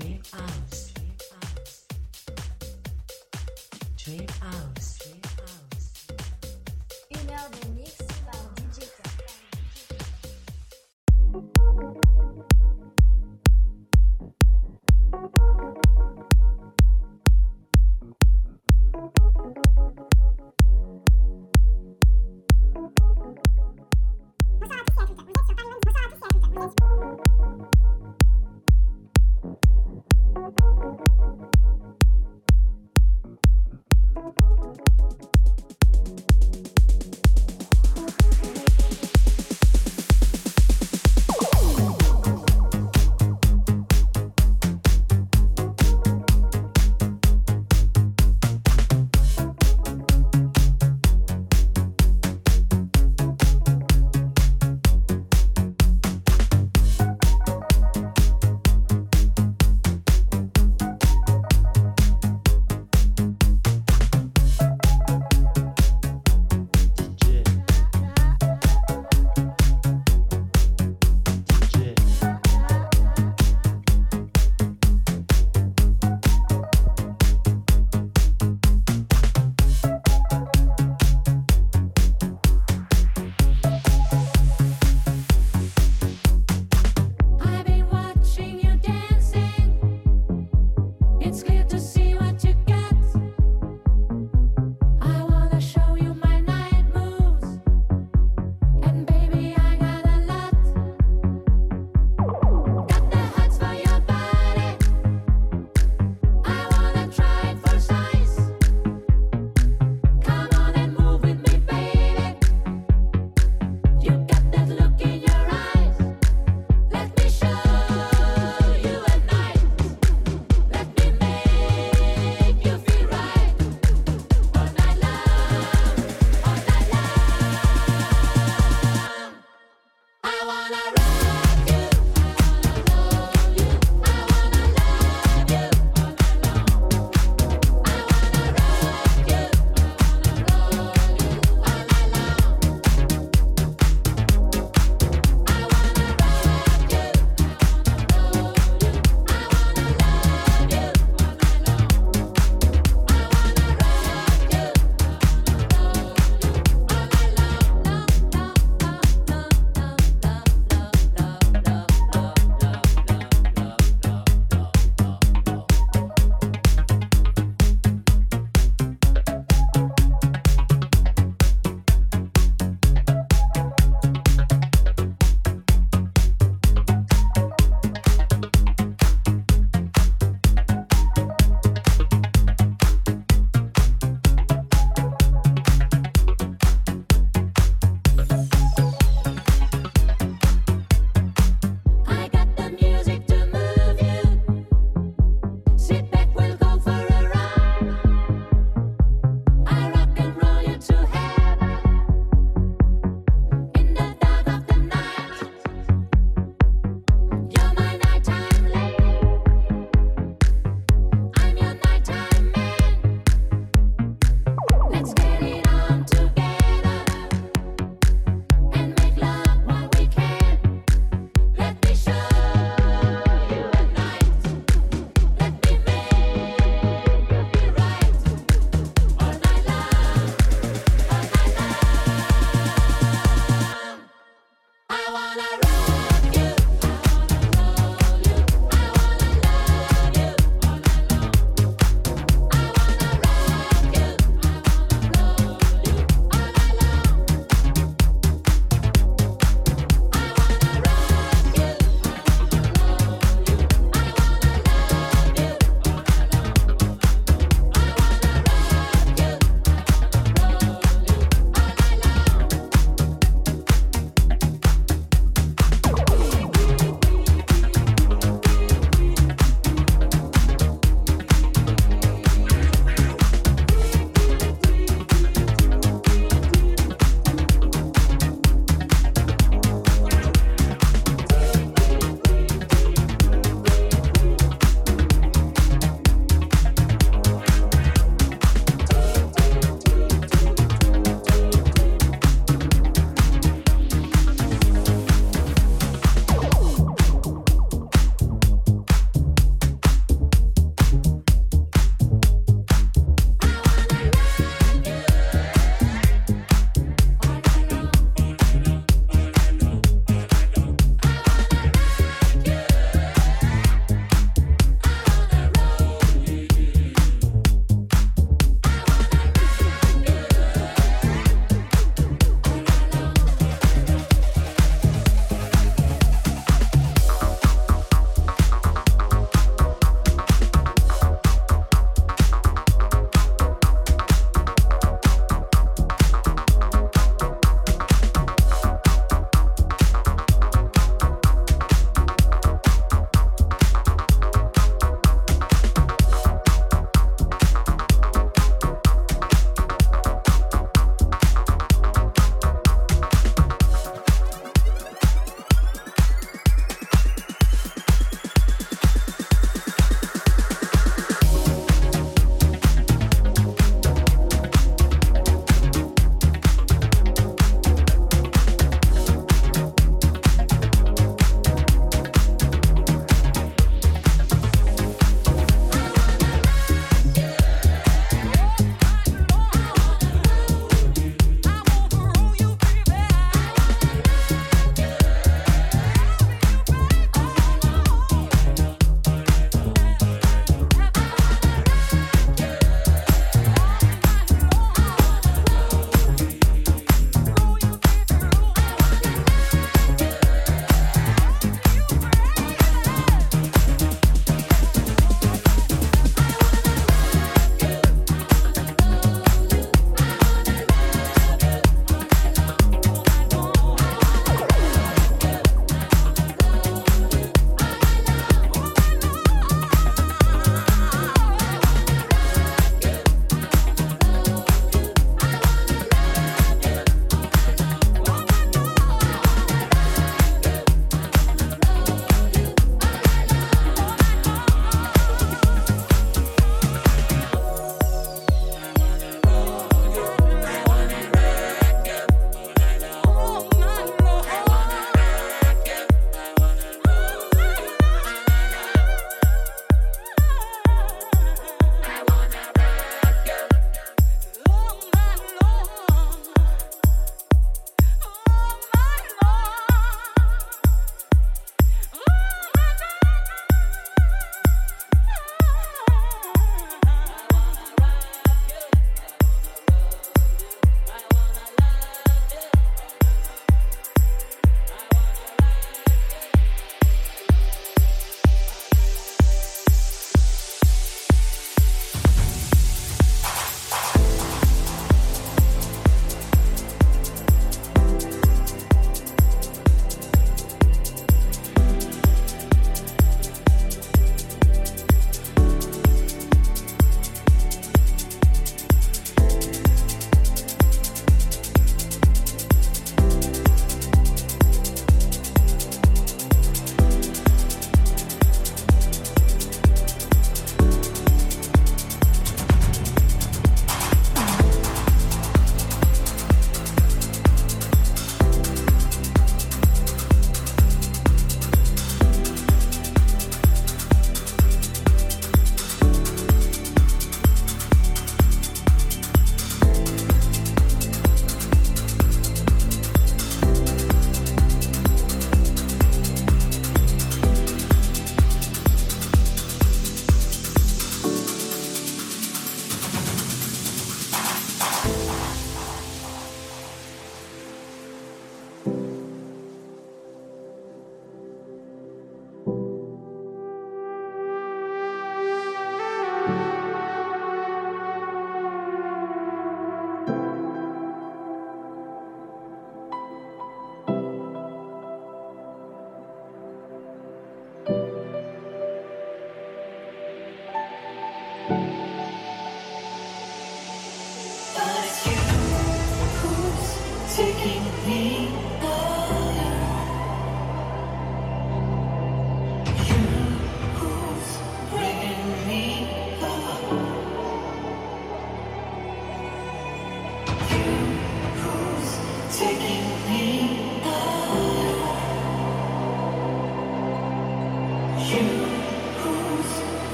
Trip out. Trip House.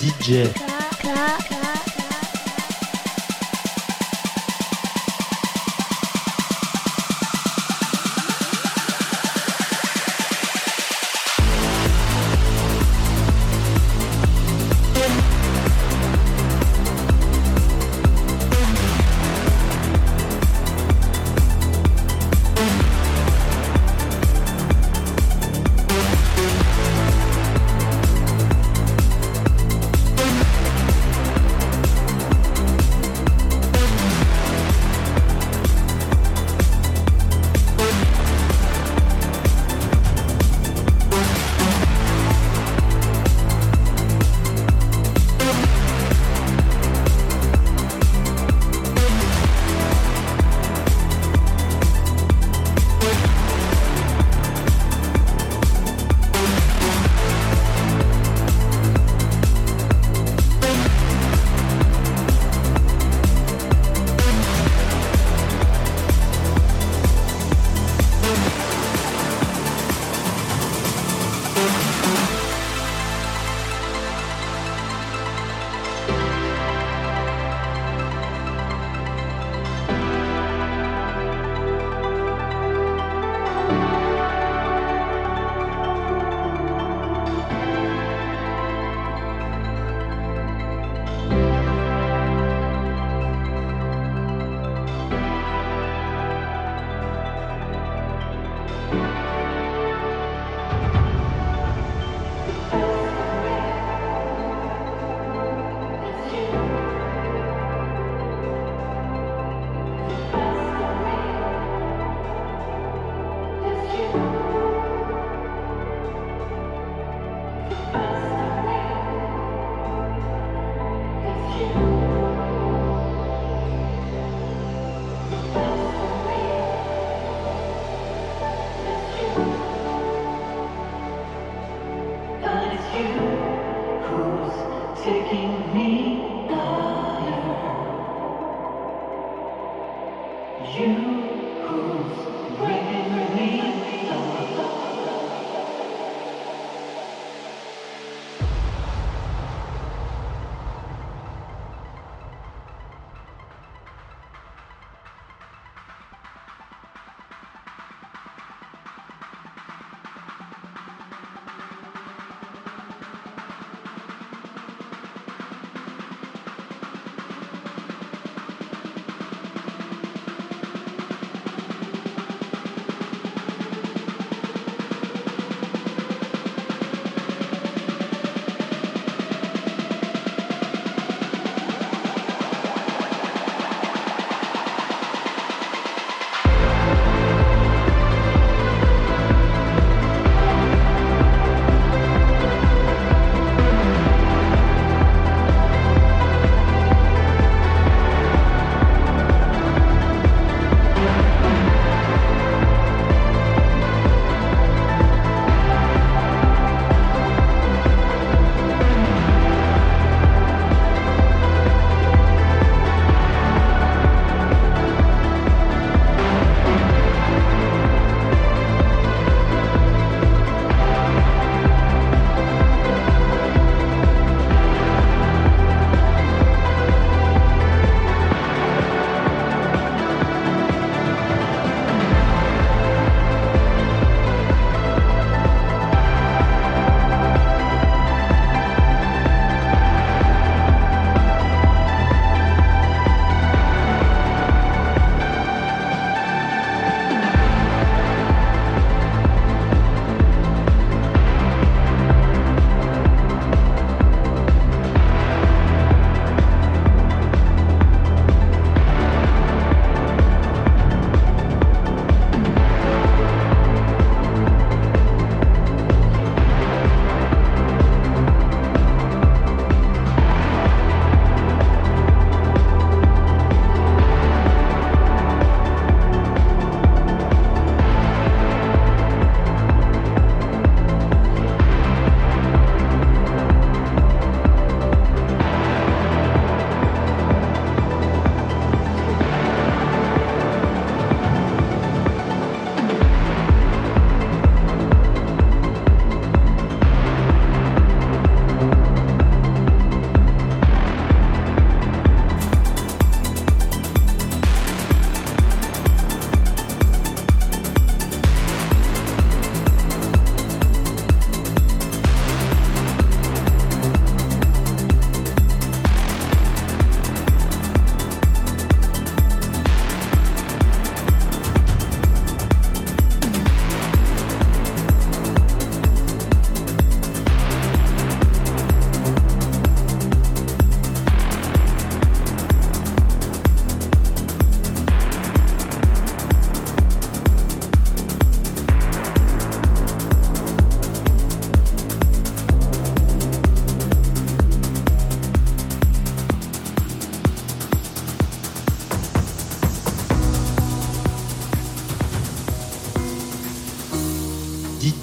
DJ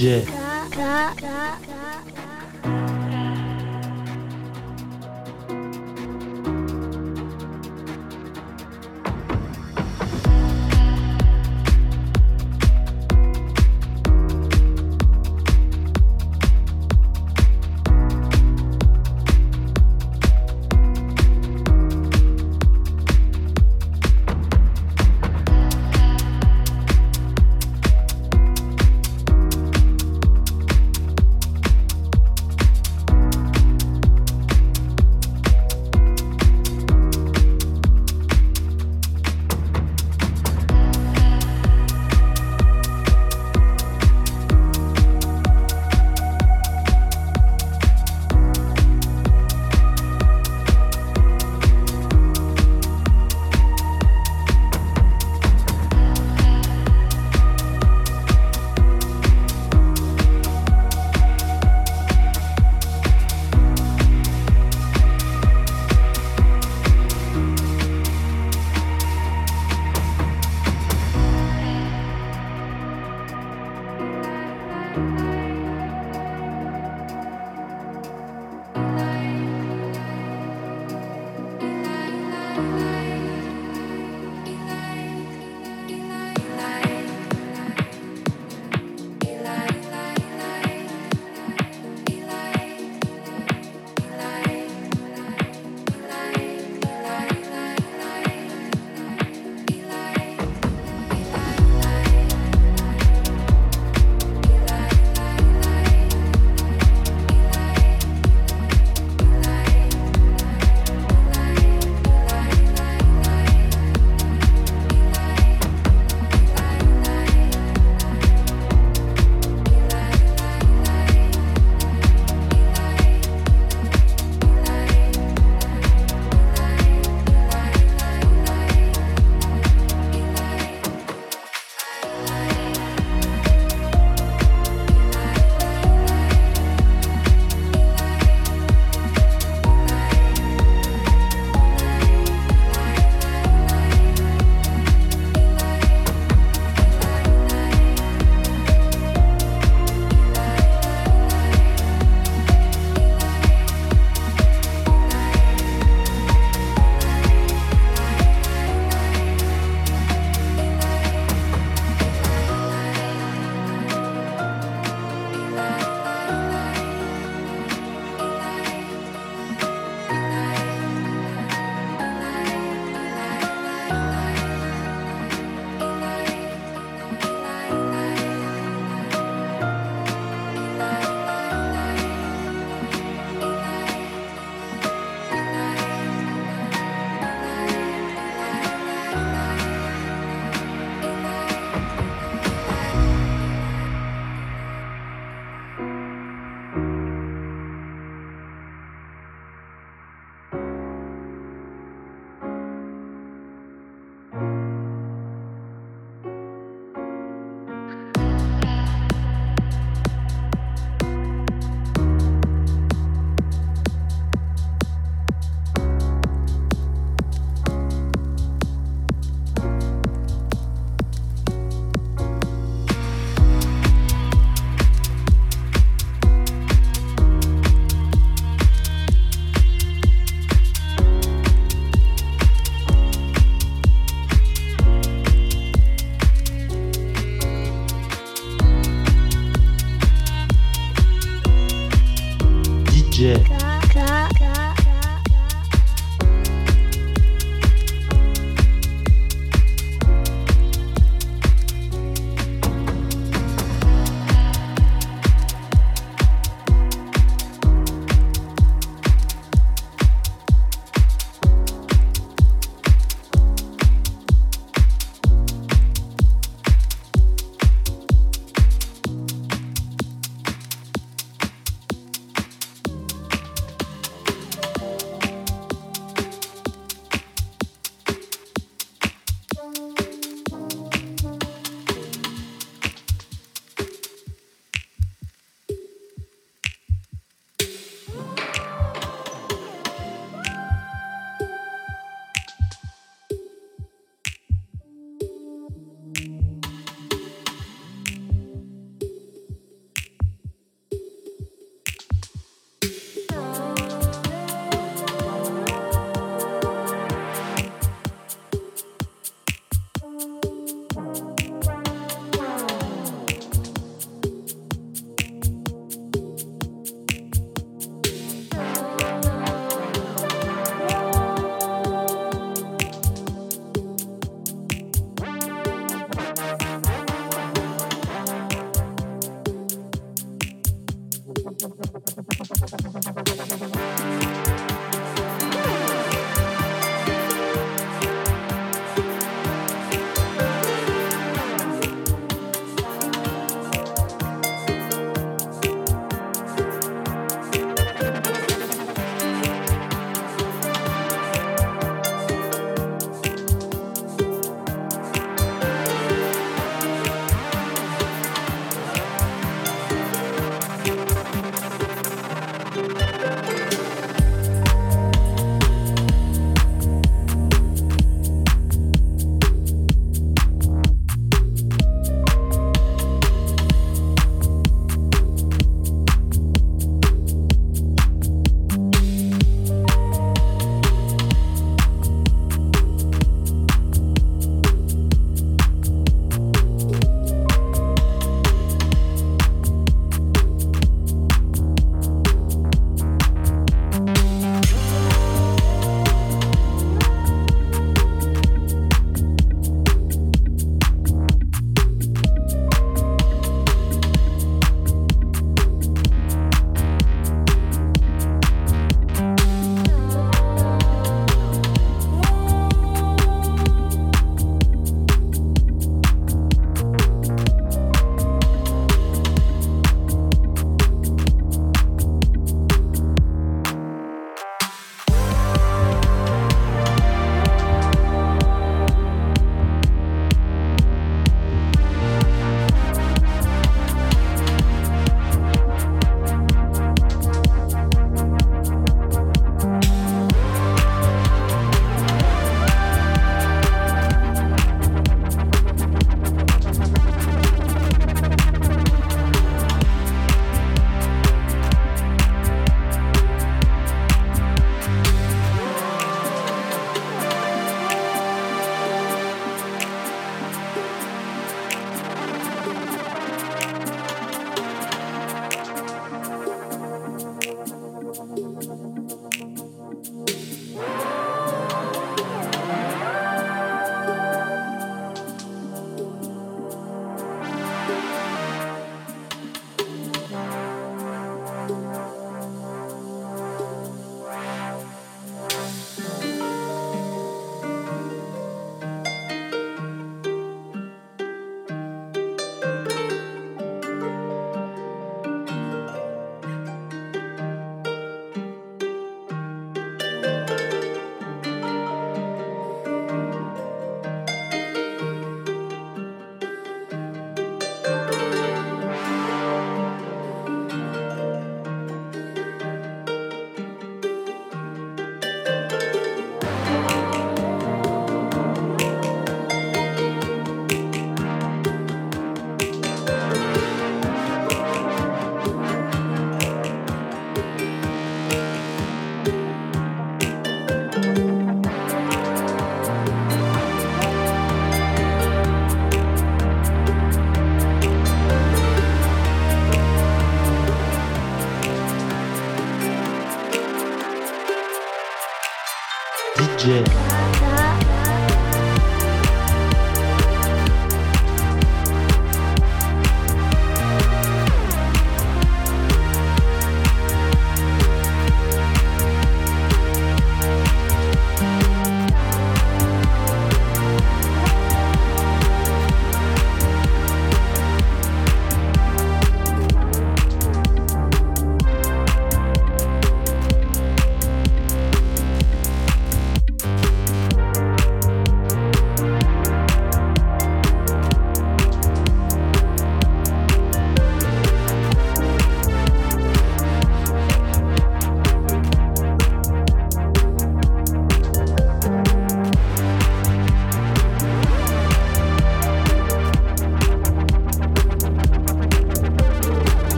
DJ,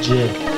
DJ.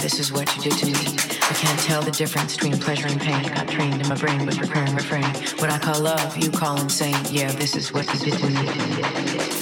this is what you do to me. I can't tell the difference between pleasure and pain. Got trained in my brain with recurring refrain. What I call love, you call insane. Yeah, this is what you did to me.